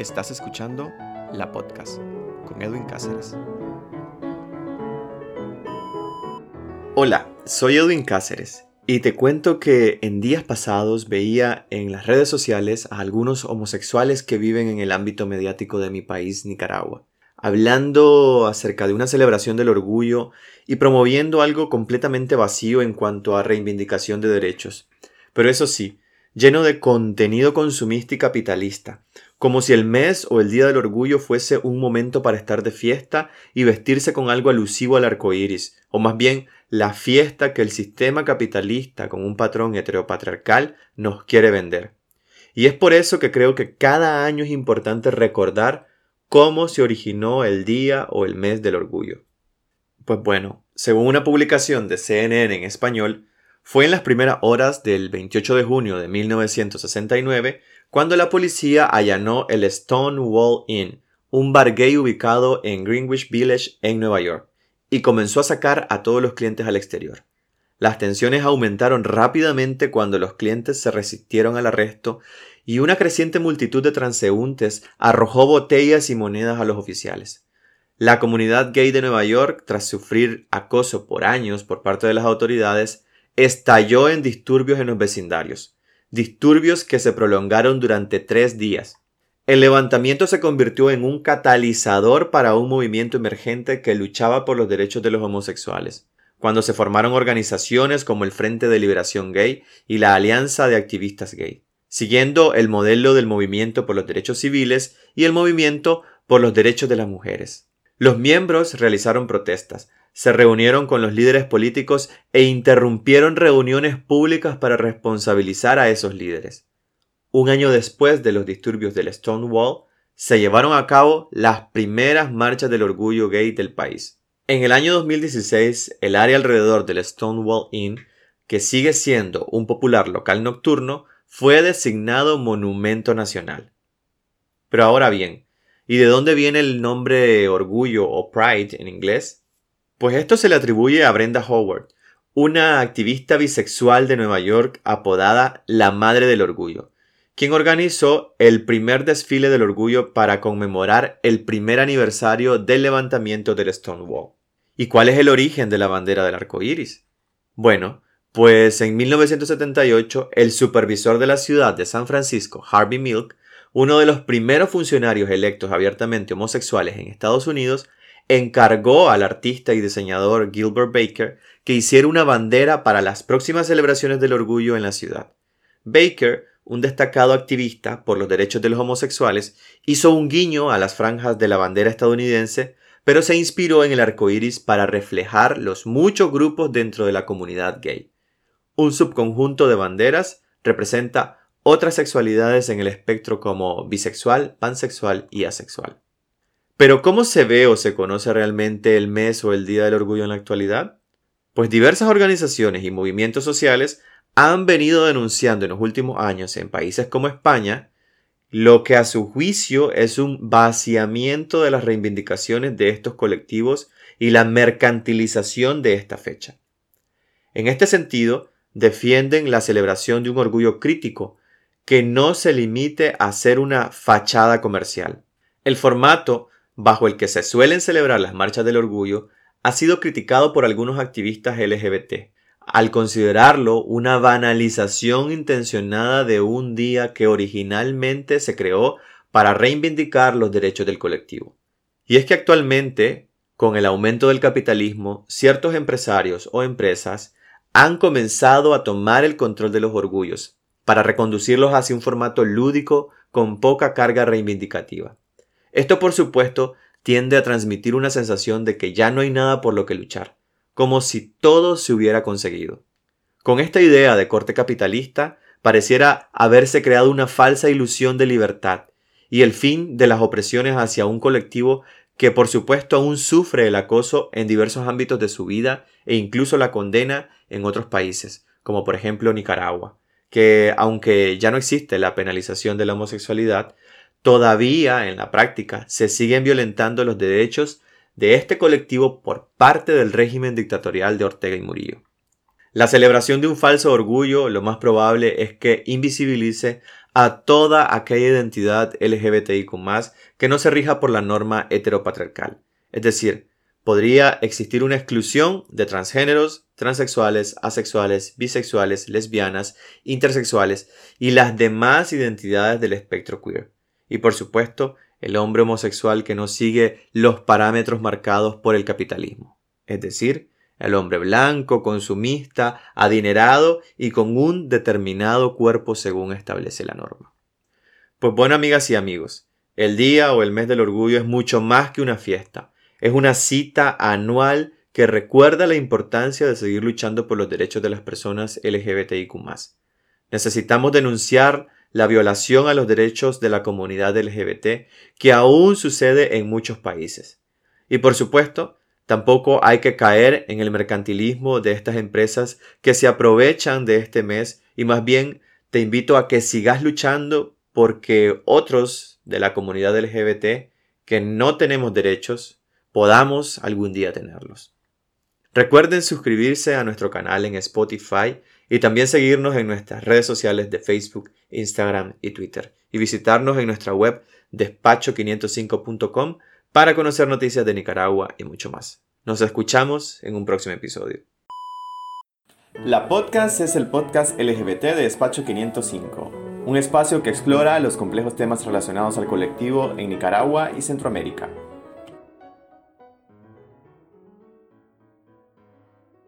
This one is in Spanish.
Estás escuchando La Podcast con Edwin Cáceres. Hola, soy Edwin Cáceres y te cuento que en días pasados veía en las redes sociales a algunos homosexuales que viven en el ámbito mediático de mi país, Nicaragua, hablando acerca de una celebración del orgullo y promoviendo algo completamente vacío en cuanto a reivindicación de derechos. Pero eso sí, lleno de contenido consumista y capitalista, como si el mes o el Día del Orgullo fuese un momento para estar de fiesta y vestirse con algo alusivo al arco iris, o más bien la fiesta que el sistema capitalista con un patrón heteropatriarcal nos quiere vender. Y es por eso que creo que cada año es importante recordar cómo se originó el día o el mes del orgullo. Pues bueno, según una publicación de CNN en español, fue en las primeras horas del 28 de junio de 1969 cuando la policía allanó el Stonewall Inn, un bar gay ubicado en Greenwich Village en Nueva York, y comenzó a sacar a todos los clientes al exterior. Las tensiones aumentaron rápidamente cuando los clientes se resistieron al arresto y una creciente multitud de transeúntes arrojó botellas y monedas a los oficiales. La comunidad gay de Nueva York, tras sufrir acoso por años por parte de las autoridades, estalló en disturbios en los vecindarios disturbios que se prolongaron durante tres días. El levantamiento se convirtió en un catalizador para un movimiento emergente que luchaba por los derechos de los homosexuales, cuando se formaron organizaciones como el Frente de Liberación Gay y la Alianza de Activistas Gay, siguiendo el modelo del movimiento por los derechos civiles y el movimiento por los derechos de las mujeres. Los miembros realizaron protestas, se reunieron con los líderes políticos e interrumpieron reuniones públicas para responsabilizar a esos líderes. Un año después de los disturbios del Stonewall, se llevaron a cabo las primeras marchas del orgullo gay del país. En el año 2016, el área alrededor del Stonewall Inn, que sigue siendo un popular local nocturno, fue designado monumento nacional. Pero ahora bien, ¿y de dónde viene el nombre orgullo o pride en inglés? Pues esto se le atribuye a Brenda Howard, una activista bisexual de Nueva York apodada la Madre del Orgullo, quien organizó el primer desfile del orgullo para conmemorar el primer aniversario del levantamiento del Stonewall. ¿Y cuál es el origen de la bandera del arco iris? Bueno, pues en 1978 el supervisor de la ciudad de San Francisco, Harvey Milk, uno de los primeros funcionarios electos abiertamente homosexuales en Estados Unidos, encargó al artista y diseñador Gilbert Baker que hiciera una bandera para las próximas celebraciones del orgullo en la ciudad. Baker, un destacado activista por los derechos de los homosexuales, hizo un guiño a las franjas de la bandera estadounidense, pero se inspiró en el arco iris para reflejar los muchos grupos dentro de la comunidad gay. Un subconjunto de banderas representa otras sexualidades en el espectro como bisexual, pansexual y asexual. Pero ¿cómo se ve o se conoce realmente el mes o el Día del Orgullo en la actualidad? Pues diversas organizaciones y movimientos sociales han venido denunciando en los últimos años en países como España lo que a su juicio es un vaciamiento de las reivindicaciones de estos colectivos y la mercantilización de esta fecha. En este sentido, defienden la celebración de un orgullo crítico que no se limite a ser una fachada comercial. El formato bajo el que se suelen celebrar las marchas del orgullo, ha sido criticado por algunos activistas LGBT, al considerarlo una banalización intencionada de un día que originalmente se creó para reivindicar los derechos del colectivo. Y es que actualmente, con el aumento del capitalismo, ciertos empresarios o empresas han comenzado a tomar el control de los orgullos para reconducirlos hacia un formato lúdico con poca carga reivindicativa. Esto, por supuesto, tiende a transmitir una sensación de que ya no hay nada por lo que luchar, como si todo se hubiera conseguido. Con esta idea de corte capitalista, pareciera haberse creado una falsa ilusión de libertad y el fin de las opresiones hacia un colectivo que por supuesto aún sufre el acoso en diversos ámbitos de su vida e incluso la condena en otros países, como por ejemplo Nicaragua, que aunque ya no existe la penalización de la homosexualidad, todavía en la práctica se siguen violentando los derechos de este colectivo por parte del régimen dictatorial de Ortega y Murillo. La celebración de un falso orgullo lo más probable es que invisibilice a toda aquella identidad LGBTIQ que no se rija por la norma heteropatriarcal. Es decir, podría existir una exclusión de transgéneros, transexuales, asexuales, bisexuales, lesbianas, intersexuales y las demás identidades del espectro queer. Y por supuesto, el hombre homosexual que no sigue los parámetros marcados por el capitalismo. Es decir, el hombre blanco, consumista, adinerado y con un determinado cuerpo según establece la norma. Pues bueno, amigas y amigos, el día o el mes del orgullo es mucho más que una fiesta. Es una cita anual que recuerda la importancia de seguir luchando por los derechos de las personas LGBTIQ. Necesitamos denunciar la violación a los derechos de la comunidad LGBT que aún sucede en muchos países. Y por supuesto, tampoco hay que caer en el mercantilismo de estas empresas que se aprovechan de este mes y más bien te invito a que sigas luchando porque otros de la comunidad LGBT que no tenemos derechos podamos algún día tenerlos. Recuerden suscribirse a nuestro canal en Spotify y también seguirnos en nuestras redes sociales de Facebook, Instagram y Twitter y visitarnos en nuestra web despacho505.com para conocer noticias de Nicaragua y mucho más. Nos escuchamos en un próximo episodio. La podcast es el podcast LGBT de Despacho 505, un espacio que explora los complejos temas relacionados al colectivo en Nicaragua y Centroamérica.